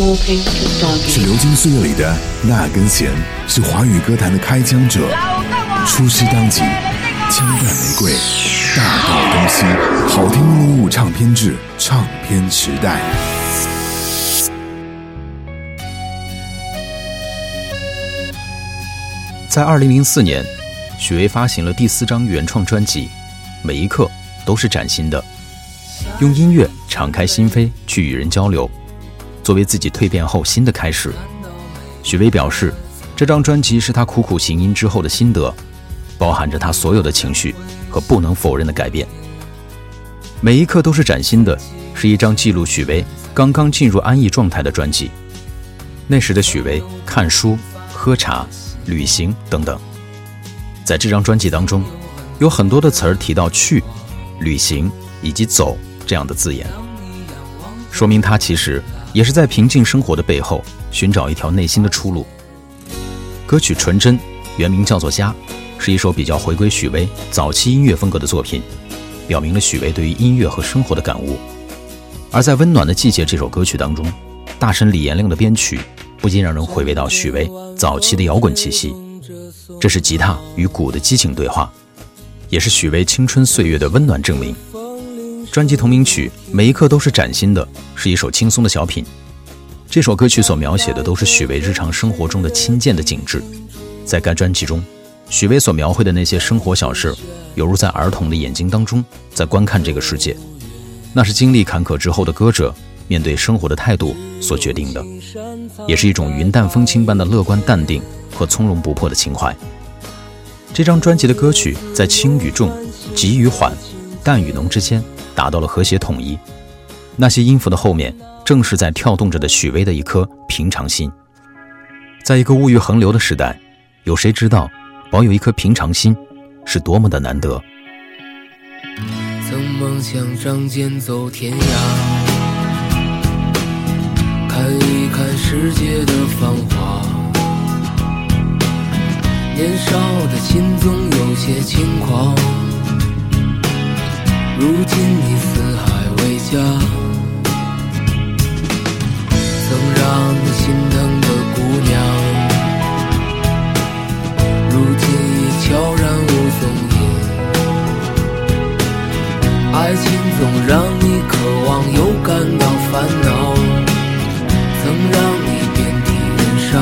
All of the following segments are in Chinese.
是流金岁月里的那根弦，是华语歌坛的开枪者。出师当即，枪弹玫瑰，大道东西，好听一零五唱片制，唱片时代。在二零零四年，许巍发行了第四张原创专辑，每一刻都是崭新的，用音乐敞开心扉去与人交流。作为自己蜕变后新的开始，许巍表示，这张专辑是他苦苦行音之后的心得，包含着他所有的情绪和不能否认的改变。每一刻都是崭新的，是一张记录许巍刚刚进入安逸状态的专辑。那时的许巍看书、喝茶、旅行等等。在这张专辑当中，有很多的词儿提到去、旅行以及走这样的字眼，说明他其实。也是在平静生活的背后寻找一条内心的出路。歌曲《纯真》原名叫做《家》，是一首比较回归许巍早期音乐风格的作品，表明了许巍对于音乐和生活的感悟。而在《温暖的季节》这首歌曲当中，大神李延亮的编曲不禁让人回味到许巍早期的摇滚气息。这是吉他与鼓的激情对话，也是许巍青春岁月的温暖证明。专辑同名曲《每一刻都是崭新的》是一首轻松的小品。这首歌曲所描写的都是许巍日常生活中的亲见的景致。在该专辑中，许巍所描绘的那些生活小事，犹如在儿童的眼睛当中在观看这个世界。那是经历坎坷之后的歌者面对生活的态度所决定的，也是一种云淡风轻般的乐观淡定和从容不迫的情怀。这张专辑的歌曲在轻与重、急与缓、淡与浓之间。达到了和谐统一，那些音符的后面，正是在跳动着的许巍的一颗平常心。在一个物欲横流的时代，有谁知道保有一颗平常心是多么的难得？曾梦想仗剑走天涯，看一看世界的繁华。年少的心总有些轻狂。如今你四海为家，曾让你心疼的姑娘，如今已悄然无踪影。爱情总让你渴望又感到烦恼，曾让你遍体鳞伤。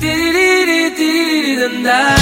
滴滴滴滴滴滴等待。